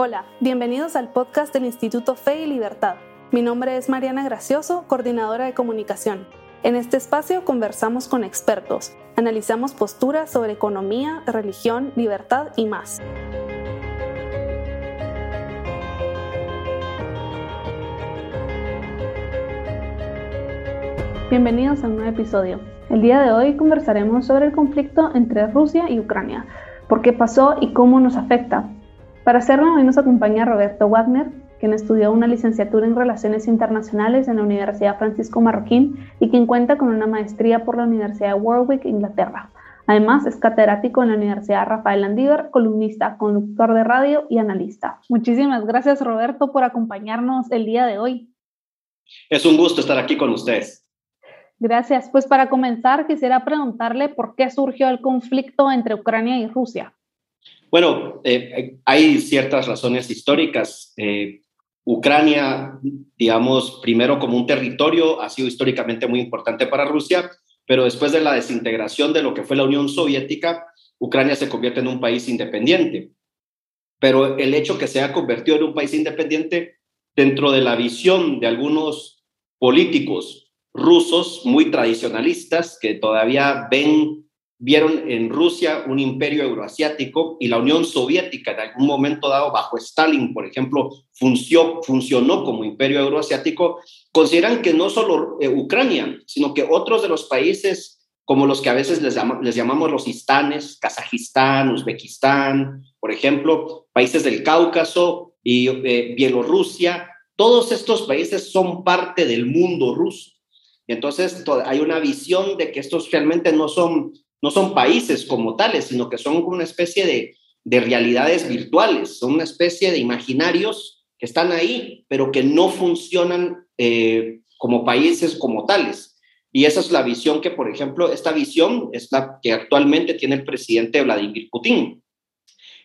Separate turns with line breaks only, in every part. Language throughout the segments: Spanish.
Hola, bienvenidos al podcast del Instituto Fe y Libertad. Mi nombre es Mariana Gracioso, coordinadora de comunicación. En este espacio conversamos con expertos, analizamos posturas sobre economía, religión, libertad y más. Bienvenidos a un nuevo episodio. El día de hoy conversaremos sobre el conflicto entre Rusia y Ucrania, por qué pasó y cómo nos afecta, para hacerlo, hoy nos acompaña Roberto Wagner, quien estudió una licenciatura en Relaciones Internacionales en la Universidad Francisco Marroquín y quien cuenta con una maestría por la Universidad de Warwick, Inglaterra. Además, es catedrático en la Universidad Rafael Landívar, columnista, conductor de radio y analista. Muchísimas gracias, Roberto, por acompañarnos el día de hoy.
Es un gusto estar aquí con ustedes.
Gracias. Pues para comenzar, quisiera preguntarle por qué surgió el conflicto entre Ucrania y Rusia.
Bueno, eh, hay ciertas razones históricas. Eh, Ucrania, digamos, primero como un territorio, ha sido históricamente muy importante para Rusia, pero después de la desintegración de lo que fue la Unión Soviética, Ucrania se convierte en un país independiente. Pero el hecho que se ha convertido en un país independiente dentro de la visión de algunos políticos rusos muy tradicionalistas que todavía ven vieron en Rusia un imperio euroasiático y la Unión Soviética en algún momento dado bajo Stalin, por ejemplo, funcionó, funcionó como imperio euroasiático, consideran que no solo eh, Ucrania, sino que otros de los países como los que a veces les, les llamamos los istanes, Kazajistán, Uzbekistán, por ejemplo, países del Cáucaso y eh, Bielorrusia, todos estos países son parte del mundo ruso. Entonces, hay una visión de que estos realmente no son no son países como tales, sino que son una especie de, realidades virtuales, son una especie de imaginarios que están ahí, pero que no funcionan eh, como países como tales. Y esa es la visión que, por ejemplo, esta visión es la que actualmente tiene el presidente Vladimir Putin.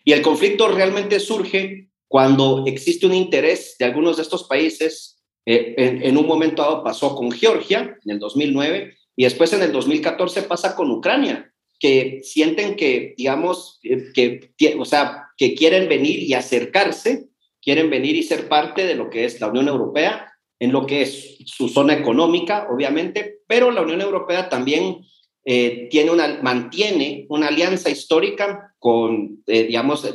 Y el conflicto realmente surge cuando existe un interés de algunos de estos países. Eh, en, en, un momento dado pasó con Georgia en el 2009 y después en el 2014 pasa con Ucrania, que sienten que, digamos, eh, que, o sea, que quieren venir y acercarse, quieren venir y ser parte de lo que es la Unión Europea, en lo que es su zona económica, obviamente, pero la Unión Europea también eh, tiene una, mantiene una alianza histórica con, eh, digamos,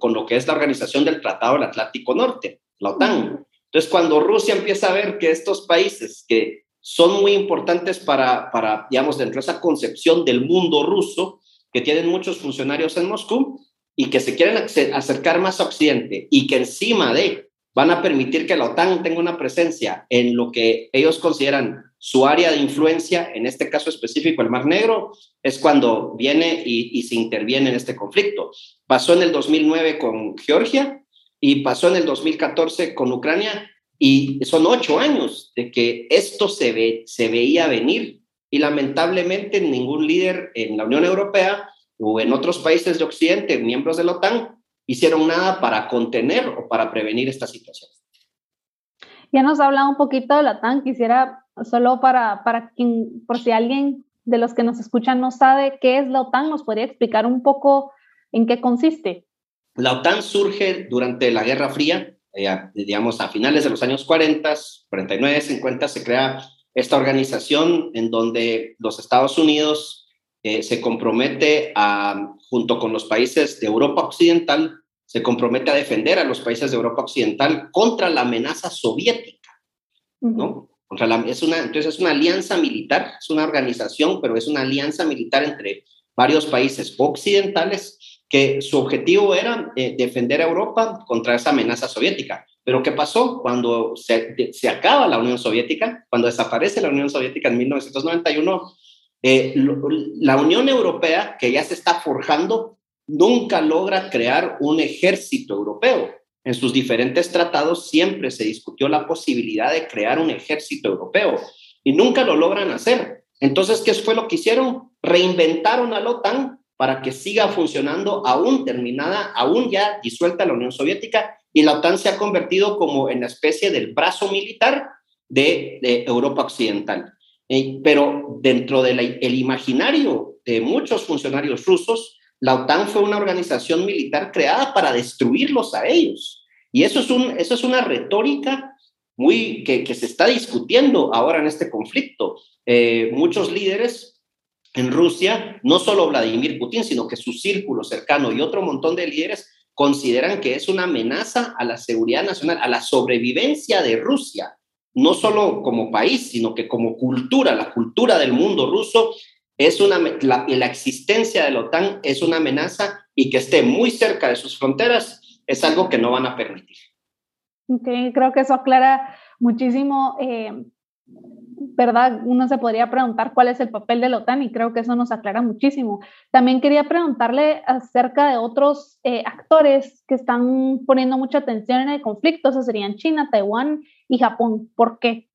con lo que es la organización del Tratado del Atlántico Norte, la OTAN. Entonces, cuando Rusia empieza a ver que estos países que son muy importantes para, para, digamos, dentro de esa concepción del mundo ruso, que tienen muchos funcionarios en Moscú y que se quieren acercar más a Occidente y que encima de van a permitir que la OTAN tenga una presencia en lo que ellos consideran su área de influencia, en este caso específico el Mar Negro, es cuando viene y, y se interviene en este conflicto. Pasó en el 2009 con Georgia y pasó en el 2014 con Ucrania y son ocho años de que esto se, ve, se veía venir y lamentablemente ningún líder en la Unión Europea o en otros países de Occidente, miembros de la OTAN, hicieron nada para contener o para prevenir esta situación.
Ya nos ha hablado un poquito de la OTAN, quisiera solo para, para quien, por si alguien de los que nos escuchan no sabe qué es la OTAN, nos podría explicar un poco en qué consiste.
La OTAN surge durante la Guerra Fría, eh, digamos, a finales de los años 40, 49, 50, se crea esta organización en donde los Estados Unidos eh, se compromete a, junto con los países de Europa Occidental, se compromete a defender a los países de Europa Occidental contra la amenaza soviética, ¿no? Contra la, es una, entonces es una alianza militar, es una organización, pero es una alianza militar entre varios países occidentales que su objetivo era eh, defender a Europa contra esa amenaza soviética. Pero ¿qué pasó cuando se, acaba la Unión Soviética? Cuando desaparece la Unión Soviética en 1991, eh, la Unión Europea, que ya se está forjando, nunca logra crear un ejército europeo. En sus diferentes tratados siempre se discutió la posibilidad de crear un ejército europeo y nunca lo logran hacer. Entonces, ¿qué fue lo que hicieron? Reinventaron a la OTAN para que siga funcionando aún terminada, aún ya disuelta la Unión Soviética y la OTAN se ha convertido como en la especie del brazo militar de, Europa Occidental. Eh, pero dentro del imaginario de muchos funcionarios rusos, la OTAN fue una organización militar creada para destruirlos a ellos. Y eso es, un, eso es una retórica muy que, se está discutiendo ahora en este conflicto. Eh, muchos líderes en Rusia, no solo Vladimir Putin, sino que su círculo cercano y otro montón de líderes consideran que es una amenaza a la seguridad nacional, a la sobrevivencia de Rusia, no solo como país, sino que como cultura, la cultura del mundo ruso es una, la, la existencia de la OTAN es una amenaza y que esté muy cerca de sus fronteras es algo que no van a permitir.
Creo que eso aclara muchísimo, eh, ¿verdad? Uno se podría preguntar cuál es el papel de la OTAN y creo que eso nos aclara muchísimo. También quería preguntarle acerca de otros eh, actores que están poniendo mucha atención en el conflicto, esos serían China, Taiwán y Japón. ¿Por qué?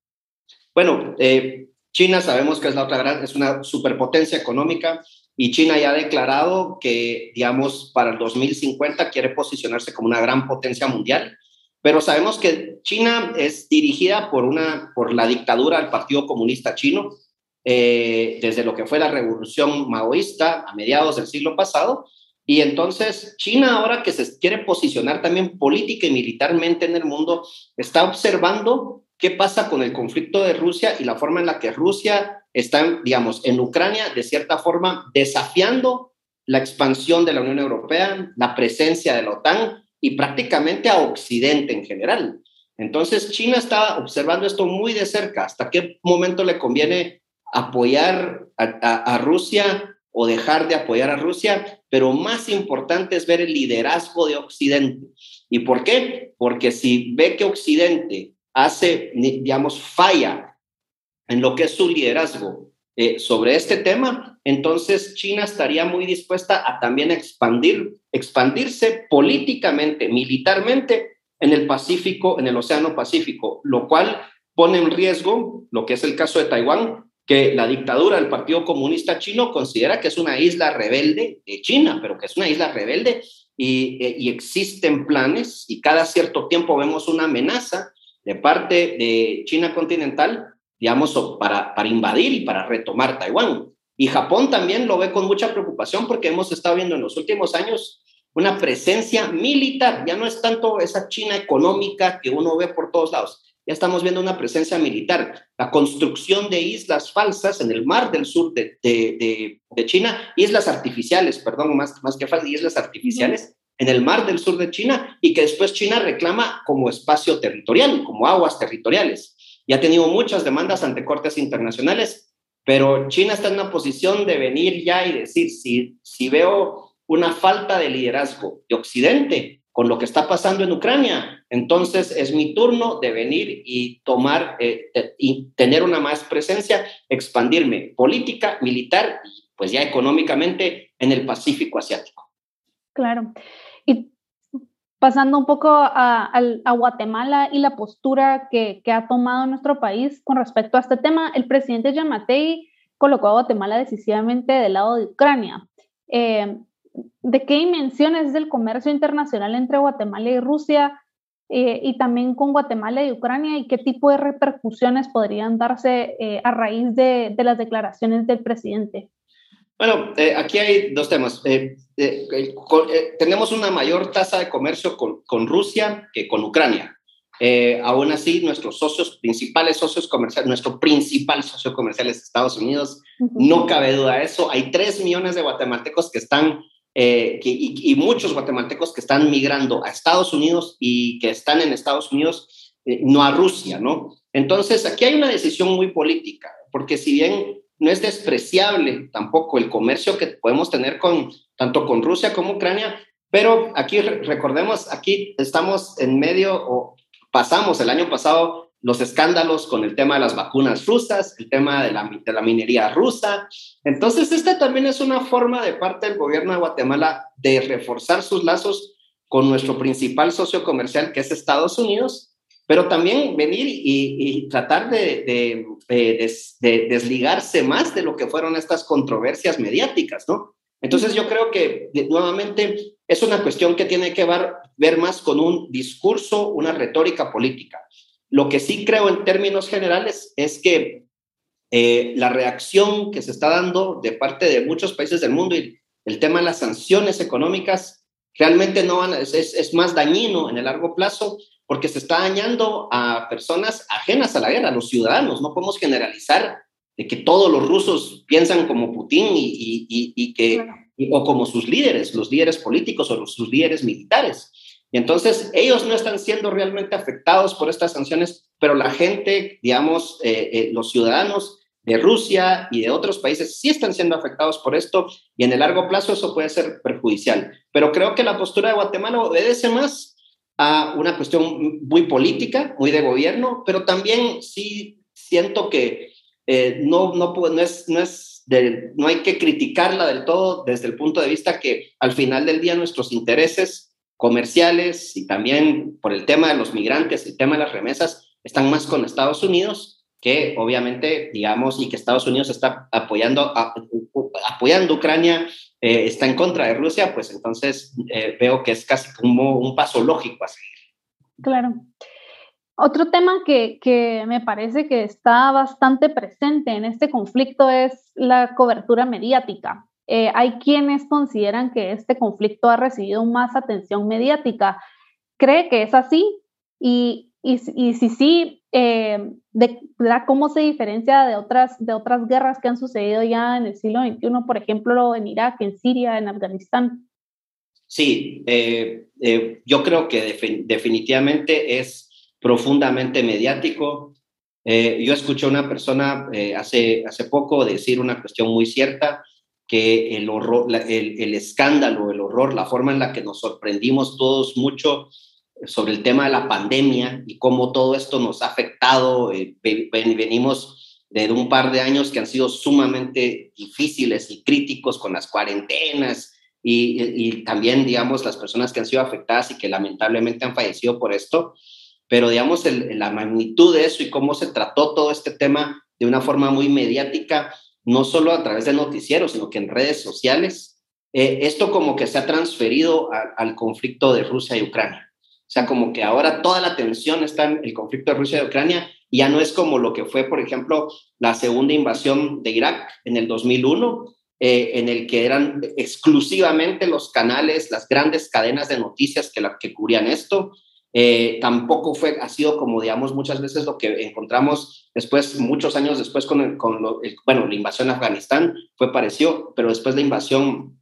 Bueno, eh, China sabemos que es la otra gran, es una superpotencia económica y China ya ha declarado que, digamos, para el 2050 quiere posicionarse como una gran potencia mundial, pero sabemos que China es dirigida por, una, por la dictadura del Partido Comunista Chino, eh, desde lo que fue la revolución maoísta a mediados del siglo pasado, y entonces China ahora que se quiere posicionar también política y militarmente en el mundo, está observando qué pasa con el conflicto de Rusia y la forma en la que Rusia están, digamos, en Ucrania, de cierta forma, desafiando la expansión de la Unión Europea, la presencia de la OTAN y prácticamente a Occidente en general. Entonces, China está observando esto muy de cerca, hasta qué momento le conviene apoyar a, Rusia o dejar de apoyar a Rusia, pero más importante es ver el liderazgo de Occidente. ¿Y por qué? Porque si ve que Occidente hace, digamos, falla en lo que es su liderazgo eh, sobre este tema, entonces China estaría muy dispuesta a también expandir, expandirse políticamente, militarmente en el Pacífico, en el Océano Pacífico, lo cual pone en riesgo lo que es el caso de Taiwán, que la dictadura del Partido Comunista Chino considera que es una isla rebelde de China, pero que es una isla rebelde y, eh, y existen planes y cada cierto tiempo vemos una amenaza de parte de China continental digamos, para, para invadir y para retomar Taiwán. Y Japón también lo ve con mucha preocupación porque hemos estado viendo en los últimos años una presencia militar, ya no es tanto esa China económica que uno ve por todos lados, ya estamos viendo una presencia militar, la construcción de islas falsas en el mar del sur de, de, de, China, islas artificiales, perdón, más, más que falsas, islas artificiales en el mar del sur de China y que después China reclama como espacio territorial, como aguas territoriales y ha tenido muchas demandas ante cortes internacionales, pero China está en una posición de venir ya y decir, si, si veo una falta de liderazgo de Occidente con lo que está pasando en Ucrania, entonces es mi turno de venir y tomar eh, eh, y tener una más presencia, expandirme política, militar y pues ya económicamente en el Pacífico asiático.
Claro. Y Pasando un poco a, Guatemala y la postura que, ha tomado nuestro país con respecto a este tema, el presidente Yamatei colocó a Guatemala decisivamente del lado de Ucrania. Eh, ¿De qué dimensiones es el comercio internacional entre Guatemala y Rusia eh, y también con Guatemala y Ucrania y qué tipo de repercusiones podrían darse eh, a raíz de las declaraciones del presidente?
Bueno, eh, aquí hay dos temas. Eh, eh, tenemos una mayor tasa de comercio con, con Rusia que con Ucrania. aún así, nuestros socios, principales socios comerciales, nuestro principal socio comercial es Estados Unidos, no cabe duda de eso. Hay tres millones de guatemaltecos que están, que, y, y, muchos guatemaltecos que están migrando a Estados Unidos y que están en Estados Unidos, no a Rusia, ¿no? Entonces, aquí hay una decisión muy política, porque si bien no es despreciable tampoco el comercio que podemos tener con tanto con Rusia como Ucrania, pero aquí recordemos, aquí estamos en medio o pasamos el año pasado los escándalos con el tema de las vacunas rusas, el tema de la, de la minería rusa. Entonces, esta también es una forma de parte del gobierno de Guatemala de reforzar sus lazos con nuestro principal socio comercial, que es Estados Unidos, pero también venir y, tratar de, desligarse más de lo que fueron estas controversias mediáticas, ¿no? Entonces yo creo que nuevamente es una cuestión que tiene que ver, más con un discurso, una retórica política. Lo que sí creo en términos generales es que eh, la reacción que se está dando de parte de muchos países del mundo y el tema de las sanciones económicas realmente no es, más dañino en el largo plazo porque se está dañando a personas ajenas a la guerra, a los ciudadanos. No podemos generalizar de que todos los rusos piensan como Putin y, y, y, que, o como sus líderes, los líderes políticos o sus líderes militares. Y entonces ellos no están siendo realmente afectados por estas sanciones, pero la gente, digamos, eh, eh, los ciudadanos de Rusia y de otros países sí están siendo afectados por esto y en el largo plazo eso puede ser perjudicial. Pero creo que la postura de Guatemala obedece más a una cuestión muy política, muy de gobierno, pero también sí siento que eh, no, no, es, no, es no hay que criticarla del todo desde el punto de vista que al final del día nuestros intereses comerciales y también por el tema de los migrantes, el tema de las remesas, están más con Estados Unidos que obviamente, digamos, y que Estados Unidos está apoyando a, apoyando Ucrania, eh, está en contra de Rusia, pues entonces eh, veo que es casi como un paso lógico a seguir.
Claro. Otro tema que, me parece que está bastante presente en este conflicto es la cobertura mediática. Eh, hay quienes consideran que este conflicto ha recibido más atención mediática. ¿Cree que es así? Y, y, si sí, eh, de, ¿cómo se diferencia de otras, de otras guerras que han sucedido ya en el siglo XXI, por ejemplo, en Irak, en Siria, en Afganistán?
Sí, eh, yo creo que definitivamente es profundamente mediático. Eh, yo escuché a una persona eh, hace, hace poco decir una cuestión muy cierta, que el, horror, el, el, escándalo, el horror, la forma en la que nos sorprendimos todos mucho sobre el tema de la pandemia y cómo todo esto nos ha afectado. Eh, venimos de un par de años que han sido sumamente difíciles y críticos con las cuarentenas y, también, digamos, las personas que han sido afectadas y que lamentablemente han fallecido por esto pero digamos la magnitud de eso y cómo se trató todo este tema de una forma muy mediática, no solo a través de noticieros, sino que en redes sociales, eh, esto como que se ha transferido al conflicto de Rusia y Ucrania. O sea, como que ahora toda la atención está en el conflicto de Rusia y Ucrania, y ya no es como lo que fue, por ejemplo, la segunda invasión de Irak en el 2001, eh, en el que eran exclusivamente los canales, las grandes cadenas de noticias que, la, que cubrían esto, eh, tampoco fue, ha sido como, digamos, muchas veces lo que encontramos después, muchos años después con, bueno, la invasión a Afganistán fue parecido, pero después la invasión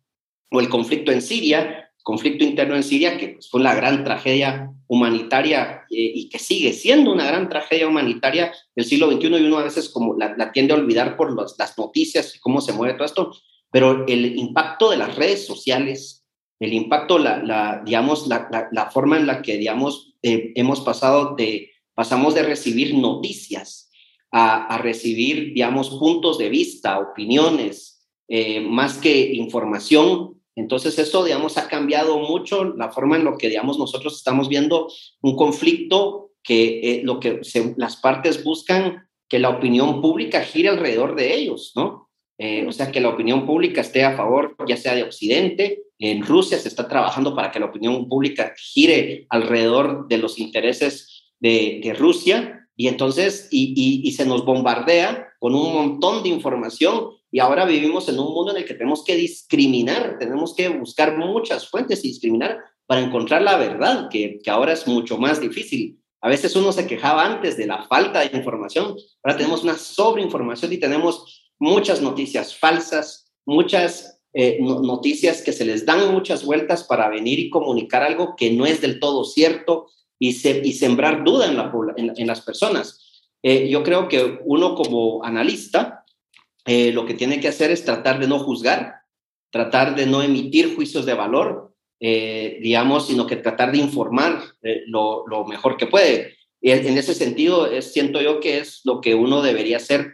o el conflicto en Siria, conflicto interno en Siria, que pues, fue una gran tragedia humanitaria eh, y que sigue siendo una gran tragedia humanitaria del siglo XXI y uno a veces como la, tiende a olvidar por las noticias y cómo se mueve todo esto, pero el impacto de las redes sociales, el impacto, la, la digamos, la, la, forma en la que, digamos, eh, hemos pasado de, pasamos de recibir noticias a, a recibir, digamos, puntos de vista, opiniones, eh, más que información. Entonces, eso, digamos, ha cambiado mucho la forma en la que, digamos, nosotros estamos viendo un conflicto que eh, lo que las partes buscan que la opinión pública gire alrededor de ellos, ¿no? o sea, que la opinión pública esté a favor, ya sea de Occidente en Rusia se está trabajando para que la opinión pública gire alrededor de los intereses de, Rusia y entonces, y, se nos bombardea con un montón de información y ahora vivimos en un mundo en el que tenemos que discriminar, tenemos que buscar muchas fuentes y discriminar para encontrar la verdad, que, que ahora es mucho más difícil. A veces uno se quejaba antes de la falta de información, ahora tenemos una sobreinformación y tenemos muchas noticias falsas, muchas eh, noticias que se les dan muchas vueltas para venir y comunicar algo que no es del todo cierto y, y sembrar duda en, las personas. Eh, yo creo que uno como analista eh, lo que tiene que hacer es tratar de no juzgar, tratar de no emitir juicios de valor, digamos, sino que tratar de informar lo, lo, mejor que puede. En ese sentido, es, siento yo que es lo que uno debería hacer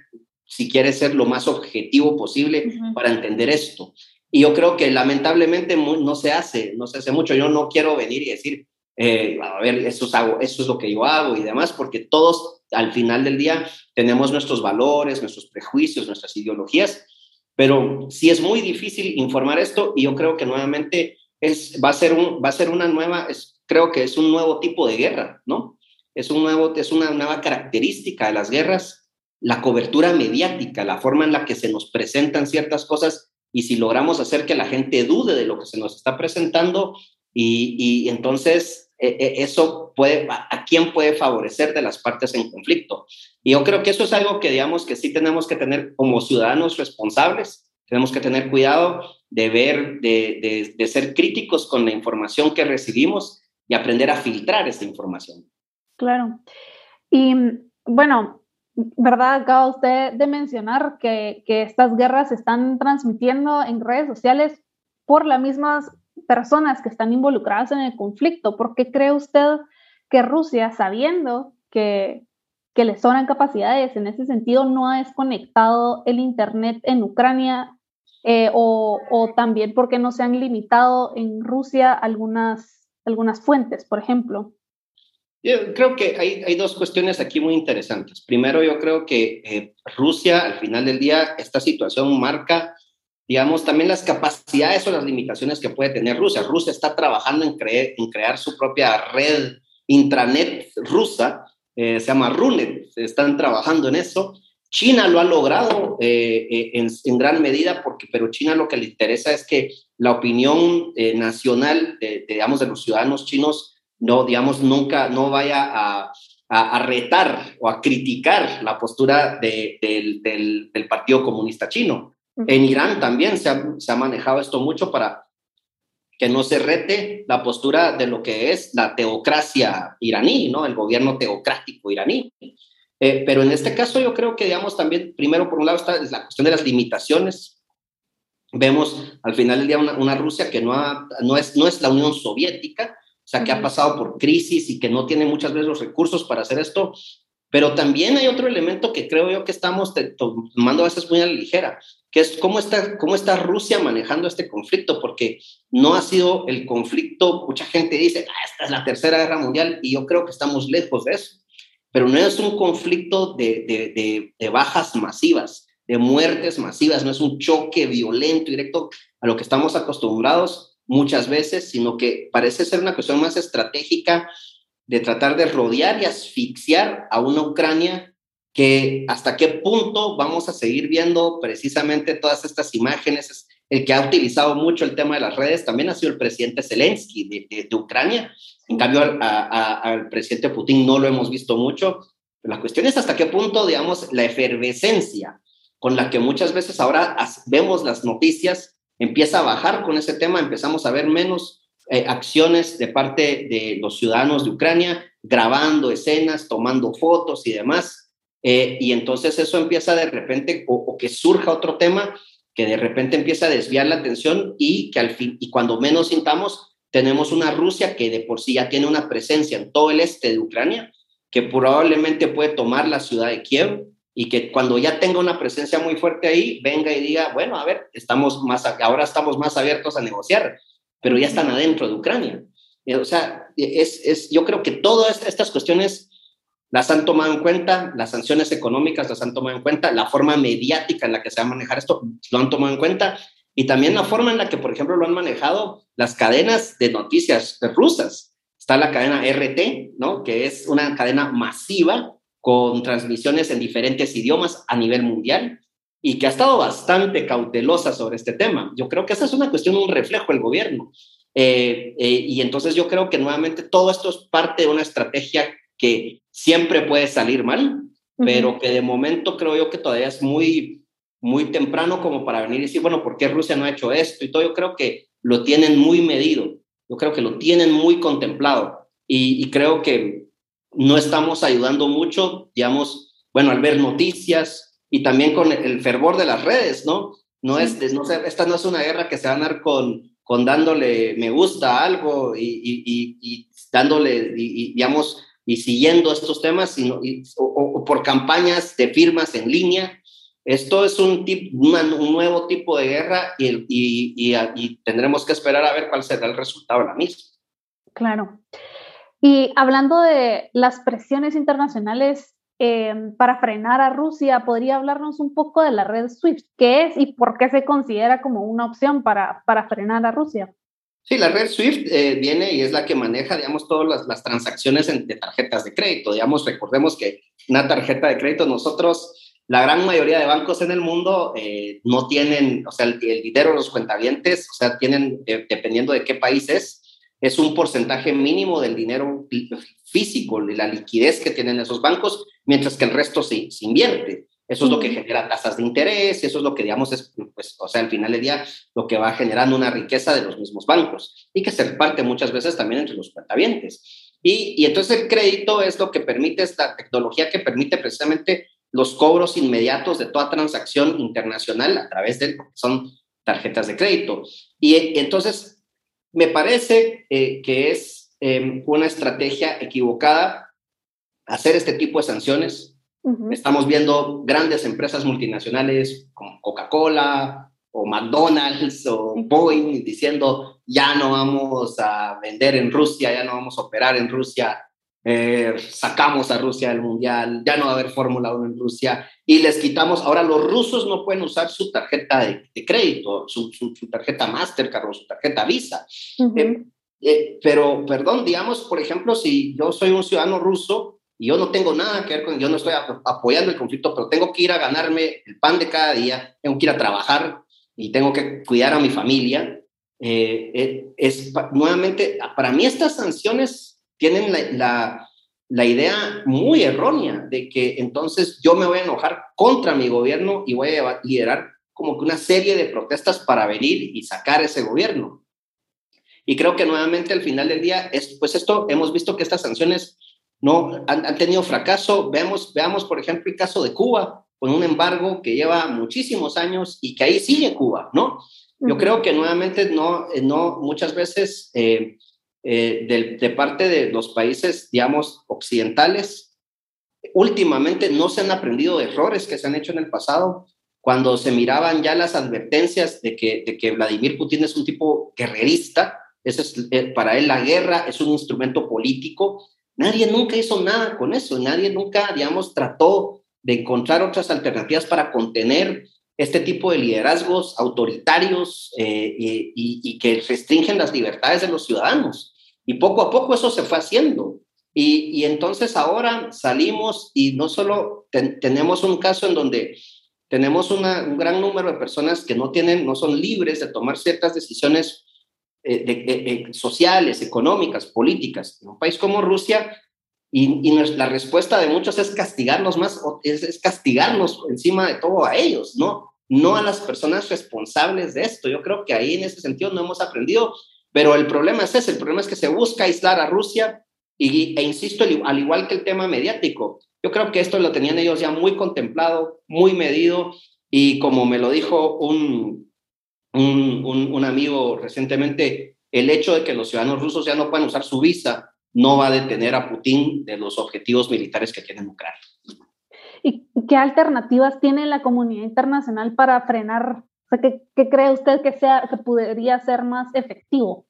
si quiere ser lo más objetivo posible para entender esto. Y yo creo que lamentablemente no se hace, no se hace mucho. Yo no quiero venir y decir, eh, a ver, eso es, hago, eso es lo que yo hago y demás, porque todos al final del día tenemos nuestros valores, nuestros prejuicios, nuestras ideologías, pero sí es muy difícil informar esto y yo creo que nuevamente es, va, a ser va a ser una nueva, creo que es un nuevo tipo de guerra, ¿no? Es, un nuevo, es una nueva característica de las guerras, la cobertura mediática, la forma en la que se nos presentan ciertas cosas y si logramos hacer que la gente dude de lo que se nos está presentando, Y, entonces, eso puede, a, quién puede favorecer de las partes en conflicto. Y yo creo que eso es algo que, digamos, que sí tenemos que tener como ciudadanos responsables, tenemos que tener cuidado de ver, de, de ser críticos con la información que recibimos y aprender a filtrar esa información.
Claro. Y bueno, ¿verdad? Acaba usted de mencionar que, que estas guerras se están transmitiendo en redes sociales por las mismas personas que están involucradas en el conflicto. ¿Por qué cree usted que Rusia, sabiendo que, que le sobran capacidades en ese sentido, no ha desconectado el Internet en Ucrania? Eh, o, o, también porque no se han limitado en Rusia algunas, algunas fuentes, por ejemplo.
Yo creo que hay, hay, dos cuestiones aquí muy interesantes. Primero, yo creo que eh, Rusia, al final del día, esta situación marca, digamos, también las capacidades o las limitaciones que puede tener Rusia. Rusia está trabajando en, en crear su propia red intranet rusa, eh, se llama RUNET, están trabajando en eso. China lo ha logrado eh, en, en, gran medida, porque, pero China lo que le interesa es que la opinión nacional, de, digamos, de los ciudadanos chinos no, digamos, nunca, no vaya a, a, retar o a criticar la postura de, del, del, Partido Comunista Chino. En Irán también se ha, se ha, manejado esto mucho para que no se rete la postura de lo que es la teocracia iraní, ¿no? El gobierno teocrático iraní. Eh, pero en este caso yo creo que, digamos, también, primero, por un lado está la cuestión de las limitaciones. Vemos al final del día una, una Rusia que no, ha, no, es, no es la Unión Soviética, o sea, que ha pasado por crisis y que no tiene muchas veces los recursos para hacer esto. Pero también hay otro elemento que creo yo que estamos tomando a veces muy a la ligera, que es cómo está, cómo está Rusia manejando este conflicto, porque no ha sido el conflicto, mucha gente dice, ah, esta es la tercera guerra mundial, y yo creo que estamos lejos de eso. Pero no es un conflicto de, de, de bajas masivas, de muertes masivas, no es un choque violento, directo a lo que estamos acostumbrados muchas veces, sino que parece ser una cuestión más estratégica de tratar de rodear y asfixiar a una Ucrania que hasta qué punto vamos a seguir viendo precisamente todas estas imágenes. El que ha utilizado mucho el tema de las redes también ha sido el presidente Zelensky de, Ucrania. En cambio, al presidente Putin no lo hemos visto mucho. la cuestión es hasta qué punto, digamos, la efervescencia con la que muchas veces ahora vemos las noticias empieza a bajar con ese tema, empezamos a ver menos eh, acciones de parte de los ciudadanos de Ucrania, grabando escenas, tomando fotos y demás. Eh, y entonces eso empieza de repente, o, que surja otro tema que de repente empieza a desviar la atención y que al fin, y cuando menos sintamos, tenemos una Rusia que de por sí ya tiene una presencia en todo el este de Ucrania, que probablemente puede tomar la ciudad de Kiev, y que cuando ya tenga una presencia muy fuerte ahí, venga y diga, bueno, a ver, estamos más, ahora estamos más abiertos a negociar, pero ya están adentro de Ucrania. Eh, o sea, es, es, yo creo que todas estas cuestiones las han tomado en cuenta, las sanciones económicas las han tomado en cuenta, la forma mediática en la que se va a manejar esto lo han tomado en cuenta, y también la forma en la que, por ejemplo, lo han manejado las cadenas de noticias rusas. Está la cadena RT, ¿no? Que es una cadena masiva con transmisiones en diferentes idiomas a nivel mundial y que ha estado bastante cautelosa sobre este tema. Yo creo que esa es una cuestión, un reflejo del gobierno. Eh, eh, y entonces yo creo que nuevamente todo esto es parte de una estrategia que siempre puede salir mal, pero que de momento creo yo que todavía es muy, muy temprano como para venir y decir, bueno, ¿por qué Rusia no ha hecho esto? Y todo yo creo que lo tienen muy medido, yo creo que lo tienen muy contemplado y, y creo que no estamos ayudando mucho, digamos, bueno, al ver noticias y también con el fervor de las redes, ¿no? No es, no esta no es una guerra que se va a dar con, con dándole me gusta a algo y, dándole, y, digamos, y siguiendo estos temas, sino, o, por campañas de firmas en línea. Esto es un, un nuevo tipo de guerra y, tendremos que esperar a ver cuál será el resultado de la misma.
Claro. Y hablando de las presiones internacionales eh, para frenar a Rusia, ¿podría hablarnos un poco de la red SWIFT? ¿Qué es y por qué se considera como una opción para, para frenar a Rusia?
Sí, la red SWIFT eh, viene y es la que maneja, digamos, todas las, las transacciones de tarjetas de crédito. Digamos, recordemos que una tarjeta de crédito, nosotros, la gran mayoría de bancos en el mundo eh, no tienen, o sea, el, dinero de los cuentavientes, o sea, tienen, dependiendo de qué país es, es un porcentaje mínimo del dinero físico, la liquidez que tienen esos bancos, mientras que el resto se, se invierte. Eso es lo que genera tasas de interés, eso es lo que, digamos, es, pues, o sea, al final del día, lo que va generando una riqueza de los mismos bancos y que se reparte muchas veces también entre los cuentavientes. Y, y entonces el crédito es lo que permite, esta tecnología que permite precisamente los cobros inmediatos de toda transacción internacional a través de son tarjetas de crédito. Y, entonces me parece eh, que es em, una estrategia equivocada hacer este tipo de sanciones. Estamos viendo grandes empresas multinacionales como Coca-Cola o McDonald's o Boeing diciendo ya no vamos a vender en Rusia, ya no vamos a operar en Rusia eh, sacamos a Rusia del Mundial, ya no va a haber Fórmula 1 en Rusia y les quitamos, ahora los rusos no pueden usar su tarjeta de, crédito, su, su, tarjeta Mastercard o su tarjeta Visa. Eh, eh, pero, perdón, digamos, por ejemplo, si yo soy un ciudadano ruso y yo no tengo nada que ver con, yo no estoy apoyando el conflicto, pero tengo que ir a ganarme el pan de cada día, tengo que ir a trabajar y tengo que cuidar a mi familia. es nuevamente, para mí estas sanciones tienen la, la, idea muy errónea de que entonces yo me voy a enojar contra mi gobierno y voy a liderar como que una serie de protestas para venir y sacar ese gobierno. Y creo que nuevamente al final del día, es, pues esto, hemos visto que estas sanciones no han, tenido fracaso. Veamos, veamos, por ejemplo, el caso de Cuba, con un embargo que lleva muchísimos años y que ahí sigue Cuba, ¿no? Yo creo que nuevamente no, no muchas veces eh, eh, de, parte de los países, digamos, occidentales, últimamente no se han aprendido de errores que se han hecho en el pasado, cuando se miraban ya las advertencias de que, de que Vladimir Putin es un tipo guerrerista, ese es, eh, para él la guerra es un instrumento político, nadie nunca hizo nada con eso, nadie nunca, digamos, trató de encontrar otras alternativas para contener este tipo de liderazgos autoritarios eh, y, y, que restringen las libertades de los ciudadanos. Y poco a poco eso se fue haciendo. Y, entonces ahora salimos y no solo tenemos un caso en donde tenemos un gran número de personas que no tienen, no son libres de tomar ciertas decisiones eh, de, eh, eh, sociales, económicas, políticas. En un país como Rusia, y, la respuesta de muchos es castigarnos más, es, es, castigarnos encima de todo a ellos, ¿no? No a las personas responsables de esto. Yo creo que ahí en ese sentido no hemos aprendido pero el problema es ese, el problema es que se busca aislar a Rusia y, e insisto, al igual que el tema mediático, yo creo que esto lo tenían ellos ya muy contemplado, muy medido y como me lo dijo un, un, un, amigo recientemente, el hecho de que los ciudadanos rusos ya no puedan usar su visa no va a detener a Putin de los objetivos militares que quieren Ucrania.
¿Y qué alternativas tiene la comunidad internacional para frenar ¿qué, cree usted que, sea, que podría ser más efectivo?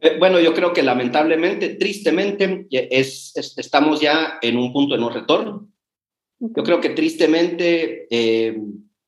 Eh, bueno, yo creo que lamentablemente, tristemente, es, estamos ya en un punto de no retorno. Yo creo que tristemente, eh,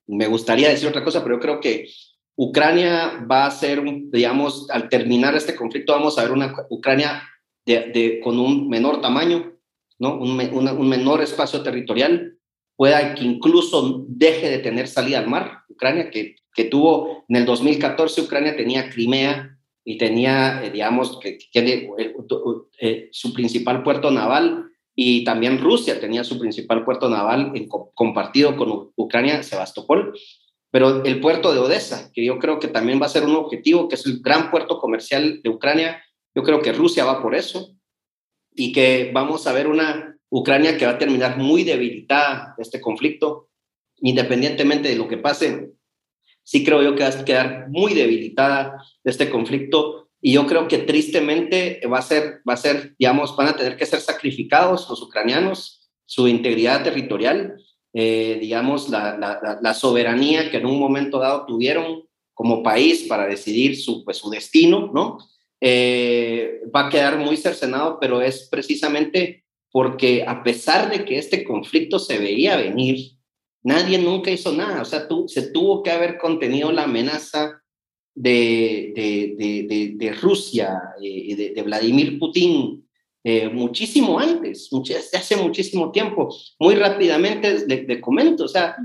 me gustaría decir otra cosa, pero yo creo que Ucrania va a ser, digamos, al terminar este conflicto, vamos a ver una Ucrania de, con un menor tamaño, ¿no? Un, un, menor espacio territorial, pueda que incluso deje de tener salida al mar, Ucrania, que que tuvo en el 2014 Ucrania tenía Crimea y tenía, eh, digamos, que, eh, eh, su principal puerto naval y también Rusia tenía su principal puerto naval en, compartido con Ucrania, Sebastopol, pero el puerto de Odessa, que yo creo que también va a ser un objetivo, que es el gran puerto comercial de Ucrania, yo creo que Rusia va por eso y que vamos a ver una Ucrania que va a terminar muy debilitada de este conflicto, independientemente de lo que pase. Sí creo yo que va a quedar muy debilitada de este conflicto y yo creo que tristemente va a ser, va a ser, digamos, van a tener que ser sacrificados los ucranianos, su integridad territorial, eh, digamos, la, la, soberanía que en un momento dado tuvieron como país para decidir su, pues, su destino, ¿no? Eh, va a quedar muy cercenado, pero es precisamente porque a pesar de que este conflicto se veía venir, Nadie nunca hizo nada. O sea, se tuvo que haber contenido la amenaza de, de, de, Rusia, y eh, de, Vladimir Putin, eh, muchísimo antes, hace muchísimo tiempo. Muy rápidamente le, comento, o sea,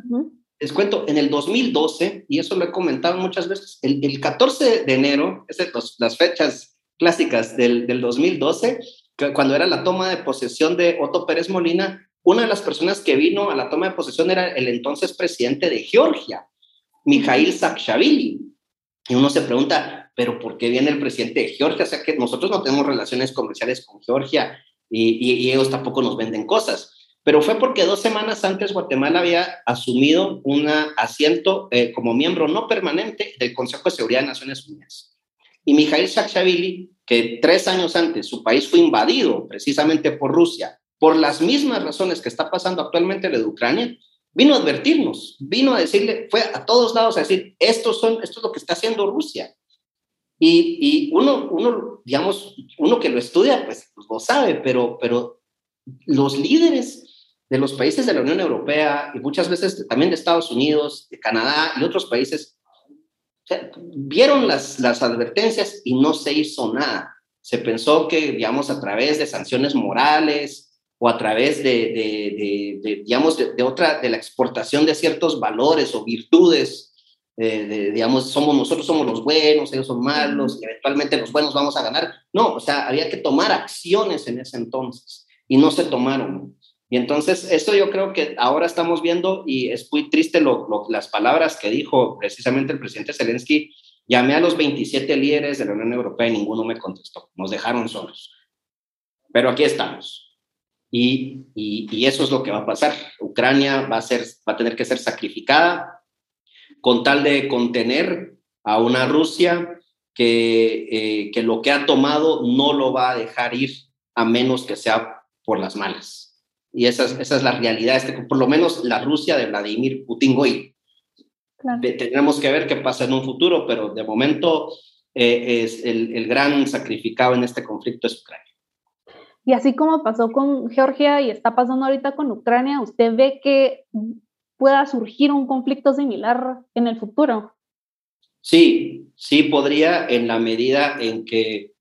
les cuento, en el 2012, y eso lo he comentado muchas veces, el, 14 de enero, es las fechas clásicas del, del 2012, cuando era la toma de posesión de Otto Pérez Molina, una de las personas que vino a la toma de posesión era el entonces presidente de Georgia, Mikhail Saakashvili. Y uno se pregunta, ¿pero por qué viene el presidente de Georgia? O sea que nosotros no tenemos relaciones comerciales con Georgia y, ellos tampoco nos venden cosas. Pero fue porque dos semanas antes Guatemala había asumido un asiento eh, como miembro no permanente del Consejo de Seguridad de Naciones Unidas. Y Mikhail Saakashvili, que tres años antes su país fue invadido precisamente por Rusia, por las mismas razones que está pasando actualmente en de Ucrania, vino a advertirnos, vino a decirle, fue a todos lados a decir, esto, son, esto es lo que está haciendo Rusia. Y, uno, uno, digamos, uno que lo estudia, pues, pues, lo sabe, pero, pero los líderes de los países de la Unión Europea y muchas veces también de Estados Unidos, de Canadá y otros países, vieron las, las advertencias y no se hizo nada. Se pensó que, digamos, a través de sanciones morales, o a través de, digamos, de, otra, de la exportación de ciertos valores o virtudes, eh, digamos, somos, nosotros somos los buenos, ellos son malos, y eventualmente los buenos vamos a ganar. No, o sea, había que tomar acciones en ese entonces y no se tomaron. Y entonces, esto yo creo que ahora estamos viendo y es muy triste lo, las palabras que dijo precisamente el presidente Zelensky. Llamé a los 27 líderes de la Unión Europea y ninguno me contestó. Nos dejaron solos. Pero aquí estamos. Y, y, eso es lo que va a pasar. Ucrania va a, ser, va a tener que ser sacrificada con tal de contener a una Rusia que, eh, que lo que ha tomado no lo va a dejar ir a menos que sea por las malas. Y esa es, esa es la realidad, este, por lo menos la Rusia de Vladimir Putin hoy. Tendremos que ver qué pasa en un futuro, pero de momento eh, es el, el gran sacrificado en este conflicto es Ucrania.
Y así como pasó con Georgia y está pasando ahorita con Ucrania, ¿usted ve que pueda surgir un conflicto similar en el futuro?
Sí, sí podría en la medida en que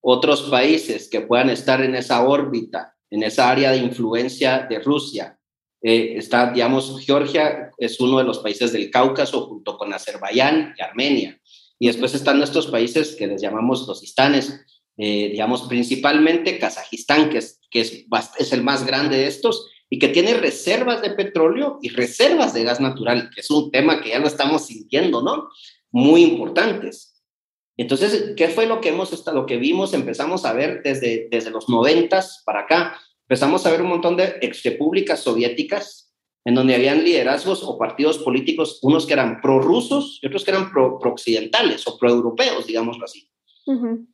otros países que puedan estar en esa órbita, en esa área de influencia de Rusia, eh, está, digamos, Georgia es uno de los países del Cáucaso junto con Azerbaiyán y Armenia. Y después están nuestros países que les llamamos los istanes, eh, digamos, principalmente Kazajistán, que, es, que es, es el más grande de estos y que tiene reservas de petróleo y reservas de gas natural, que es un tema que ya lo estamos sintiendo, ¿no? Muy importantes. Entonces, ¿qué fue lo que hemos estado, lo que vimos, empezamos a ver desde, desde los noventas para acá? Empezamos a ver un montón de exrepúblicas soviéticas en donde habían liderazgos o partidos políticos, unos que eran prorrusos y otros que eran pro-occidentales o pro-europeos, digámoslo así.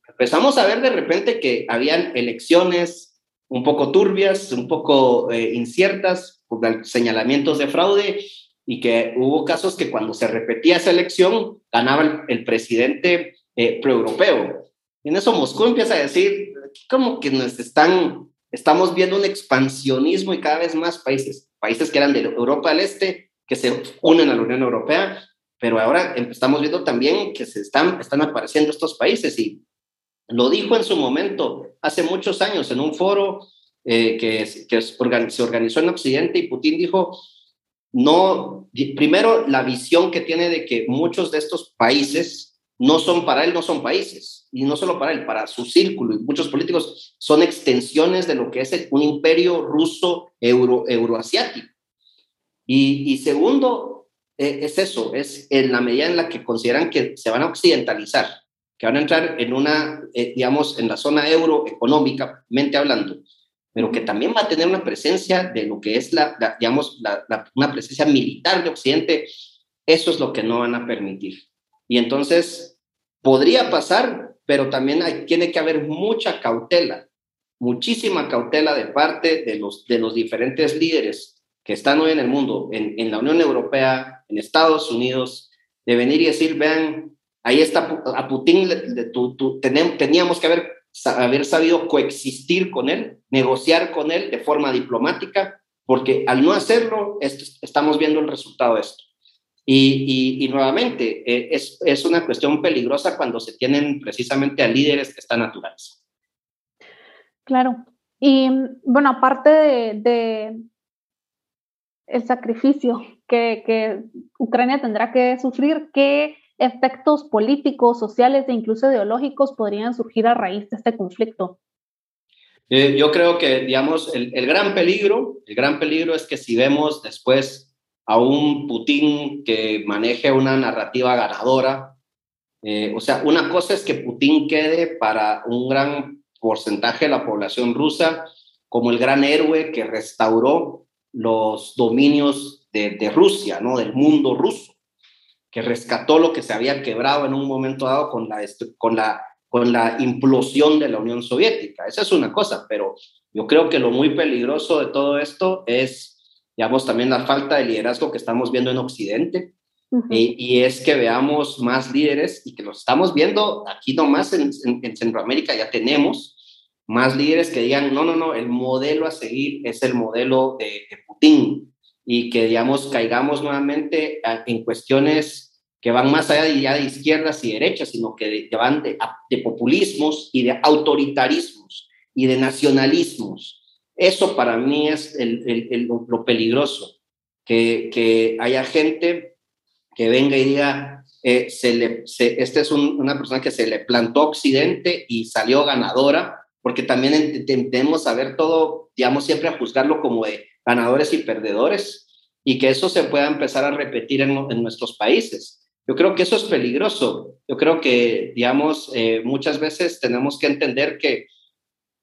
Empezamos a ver de repente que habían elecciones un poco turbias, un poco eh, inciertas, por señalamientos de fraude y que hubo casos que cuando se repetía esa elección ganaba el, presidente eh, proeuropeo. En eso Moscú empieza a decir, como que nos están, estamos viendo un expansionismo y cada vez más países, países que eran de Europa del Este, que se unen a la Unión Europea, pero ahora estamos viendo también que se están, están apareciendo estos países y lo dijo en su momento, hace muchos años, en un foro eh, que, se organizó en Occidente y Putin dijo, no, primero la visión que tiene de que muchos de estos países no son para él, no son países, y no solo para él, para su círculo, y muchos políticos son extensiones de lo que es un imperio ruso euro, euroasiático. Y, y segundo, eh, es eso, es en la medida en la que consideran que se van a occidentalizar, que van a entrar en una, eh, digamos, en la zona euro económicamente hablando, pero que también va a tener una presencia de lo que es la, digamos, una presencia militar de Occidente, eso es lo que no van a permitir. Y entonces podría pasar, pero también hay, tiene que haber mucha cautela, muchísima cautela de parte de los, de los diferentes líderes que están hoy en el mundo, en, la Unión Europea, en Estados Unidos, de venir y decir, vean, ahí está a Putin, teníamos que haber, sabido coexistir con él, negociar con él de forma diplomática, porque al no hacerlo, estamos viendo el resultado de esto. Y, nuevamente, eh, es, una cuestión peligrosa cuando se tienen precisamente a líderes que están naturales.
Claro. Y bueno, aparte de, el sacrificio que, Ucrania tendrá que sufrir, ¿qué efectos políticos, sociales e incluso ideológicos podrían surgir a raíz de este conflicto?
Eh, yo creo que, digamos, el, gran peligro, el gran peligro es que si vemos después a un Putin que maneje una narrativa ganadora, eh, o sea, una cosa es que Putin quede para un gran porcentaje de la población rusa como el gran héroe que restauró los dominios de, de Rusia, ¿no? Del mundo ruso que rescató lo que se había quebrado en un momento dado con la, con la, con la implosión de la Unión Soviética. Esa es una cosa, pero yo creo que lo muy peligroso de todo esto es, digamos, también la falta de liderazgo que estamos viendo en Occidente. y, es que veamos más líderes y que los estamos viendo aquí nomás en, en, Centroamérica, ya tenemos más líderes que digan, no, no, no, el modelo a seguir es el modelo de, de Putin y que, digamos, caigamos nuevamente en cuestiones que van más allá de, ya de izquierdas y derechas, sino que, van de, populismos y de autoritarismos y de nacionalismos. Eso para mí es el, lo peligroso, que, que, haya gente que venga y diga, eh, se le, esta es una persona que se le plantó Occidente y salió ganadora, porque también tendemos a ver todo, digamos, siempre a juzgarlo como de ganadores y perdedores, y que eso se pueda empezar a repetir en, nuestros países. Yo creo que eso es peligroso. Yo creo que, digamos, eh, muchas veces tenemos que entender que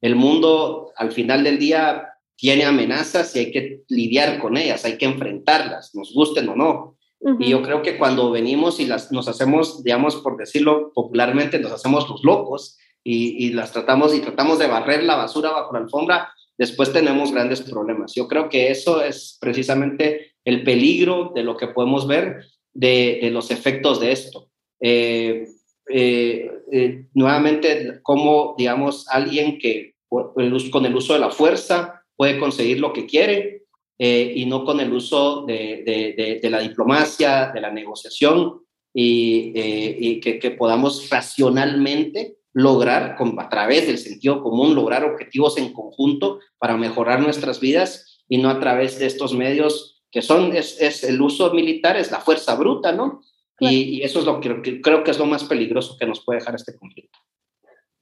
el mundo al final del día tiene amenazas y hay que lidiar con ellas, hay que enfrentarlas, nos gusten o no. Y yo creo que cuando venimos y las, nos hacemos, digamos, por decirlo popularmente, nos hacemos los locos y, y las tratamos y tratamos de barrer la basura bajo la alfombra, después tenemos grandes problemas. Yo creo que eso es precisamente el peligro de lo que podemos ver de, los efectos de esto. Eh, eh, eh, nuevamente, como, digamos, alguien que con el uso de la fuerza puede conseguir lo que quiere y no con el uso de, la diplomacia, de la negociación y, que podamos racionalmente lograr, a través del sentido común, lograr objetivos en conjunto para mejorar nuestras vidas y no a través de estos medios que son, es, el uso militar, es la fuerza bruta, ¿no? Y, eso es lo que, creo que es lo más peligroso que nos puede dejar este conflicto.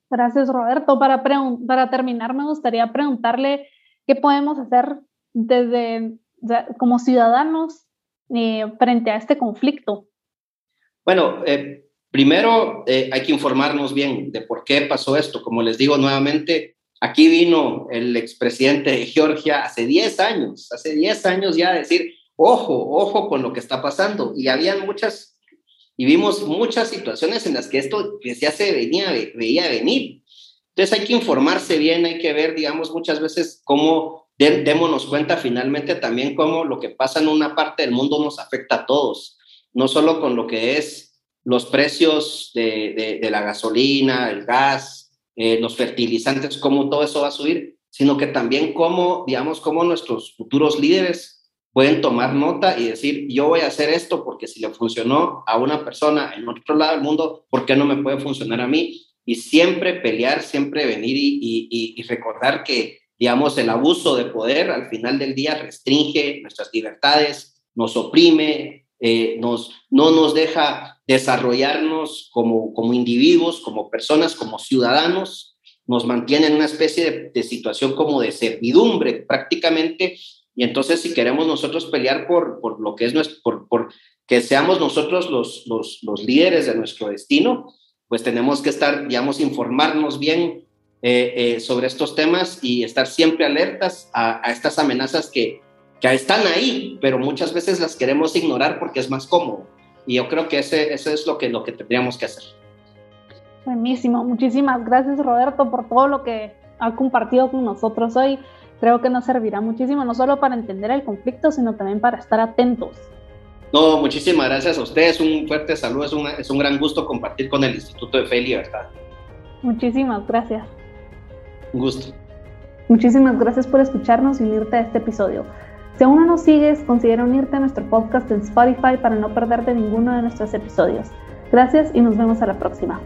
Gracias, Roberto. Para, para terminar, me gustaría preguntarle qué podemos hacer desde, como ciudadanos eh, frente a este conflicto.
Bueno, eh, Primero, eh, hay que informarnos bien de por qué pasó esto. Como les digo nuevamente, aquí vino el expresidente de Georgia hace 10 años, hace 10 años ya a decir, ojo, ojo con lo que está pasando. Y habían muchas, y vimos muchas situaciones en las que esto ya se venía, veía venir. Entonces hay que informarse bien, hay que ver, digamos, muchas veces cómo démonos cuenta finalmente también cómo lo que pasa en una parte del mundo nos afecta a todos, no solo con lo que es los precios de, la gasolina, el gas, eh, los fertilizantes, cómo todo eso va a subir, sino que también cómo, digamos, cómo nuestros futuros líderes pueden tomar nota y decir, yo voy a hacer esto porque si le funcionó a una persona en otro lado del mundo, ¿por qué no me puede funcionar a mí? Y siempre pelear, siempre venir y, y recordar que, digamos, el abuso de poder al final del día restringe nuestras libertades, nos oprime, eh, nos, no nos deja desarrollarnos como, como individuos, como personas, como ciudadanos, nos mantiene en una especie de, situación como de servidumbre prácticamente. Y entonces si queremos nosotros pelear por, por lo que es nuestro, por, por que seamos nosotros los, los, los, líderes de nuestro destino, pues tenemos que estar, digamos, informarnos bien eh, eh, sobre estos temas y estar siempre alertas a, a estas amenazas que, que están ahí, pero muchas veces las queremos ignorar porque es más cómodo. Y yo creo que ese, eso es lo que, lo que tendríamos que hacer.
Buenísimo, muchísimas gracias Roberto por todo lo que ha compartido con nosotros hoy. Creo que nos servirá muchísimo, no solo para entender el conflicto, sino también para estar atentos.
No, muchísimas gracias a ustedes, un fuerte saludo, es un, es un gran gusto compartir con el Instituto de Fe y Libertad.
Muchísimas gracias.
Un gusto.
Muchísimas gracias por escucharnos y unirte a este episodio. Si aún no nos sigues, considera unirte a nuestro podcast en Spotify para no perderte ninguno de nuestros episodios. Gracias y nos vemos a la próxima.